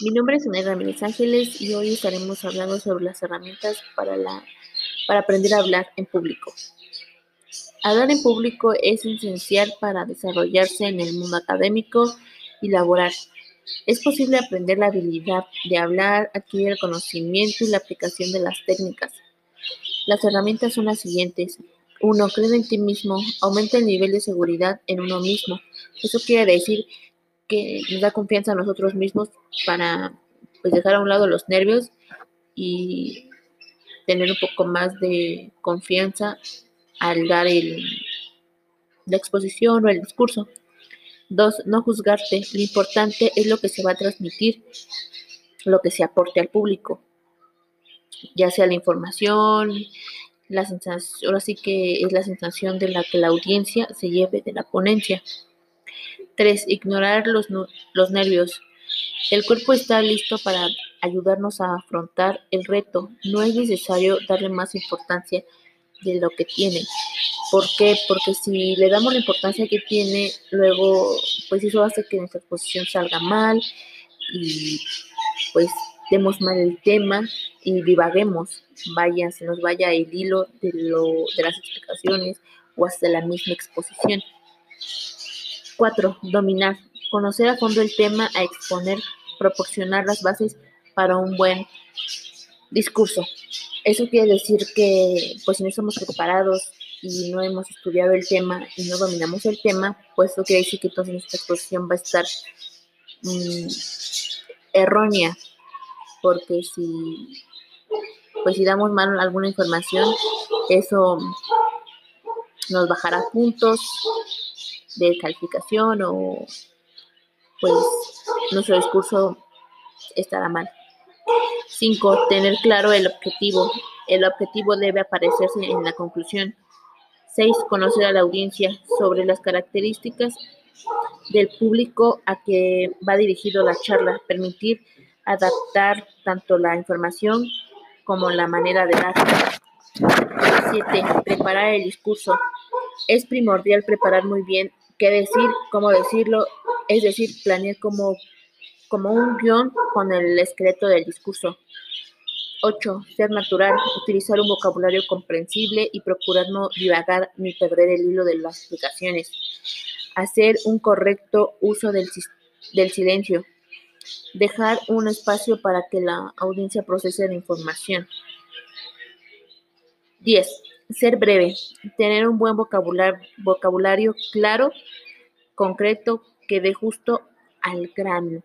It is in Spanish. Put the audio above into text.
Mi nombre es Ana Ramírez Ángeles y hoy estaremos hablando sobre las herramientas para, la, para aprender a hablar en público. Hablar en público es esencial para desarrollarse en el mundo académico y laboral. Es posible aprender la habilidad de hablar, adquirir el conocimiento y la aplicación de las técnicas. Las herramientas son las siguientes. Uno, Cree en ti mismo. Aumenta el nivel de seguridad en uno mismo. Eso quiere decir que nos da confianza a nosotros mismos para pues, dejar a un lado los nervios y tener un poco más de confianza al dar el, la exposición o el discurso. Dos, no juzgarte. Lo importante es lo que se va a transmitir, lo que se aporte al público, ya sea la información, la sensación, ahora sí que es la sensación de la que la audiencia se lleve de la ponencia. 3. Ignorar los, los nervios. El cuerpo está listo para ayudarnos a afrontar el reto. No es necesario darle más importancia de lo que tiene. ¿Por qué? Porque si le damos la importancia que tiene, luego, pues eso hace que nuestra exposición salga mal y pues demos mal el tema y divaguemos, vaya, se nos vaya el hilo de, lo, de las explicaciones o hasta la misma exposición. 4. Dominar. Conocer a fondo el tema, a exponer, proporcionar las bases para un buen discurso. Eso quiere decir que, pues, si no estamos preparados y no hemos estudiado el tema y no dominamos el tema, pues eso quiere decir que entonces nuestra exposición va a estar mm, errónea, porque si, pues, si damos mal alguna información, eso nos bajará puntos, de calificación o pues nuestro discurso estará mal. 5. Tener claro el objetivo. El objetivo debe aparecerse en la conclusión. 6. Conocer a la audiencia sobre las características del público a que va dirigido la charla. Permitir adaptar tanto la información como la manera de dar. 7. Preparar el discurso. Es primordial preparar muy bien qué decir, cómo decirlo, es decir, planear como, como un guion con el esqueleto del discurso. 8. Ser natural, utilizar un vocabulario comprensible y procurar no divagar ni perder el hilo de las explicaciones. Hacer un correcto uso del, del silencio. Dejar un espacio para que la audiencia procese la información. 10. Ser breve, tener un buen vocabulario, vocabulario claro, concreto, que dé justo al grano.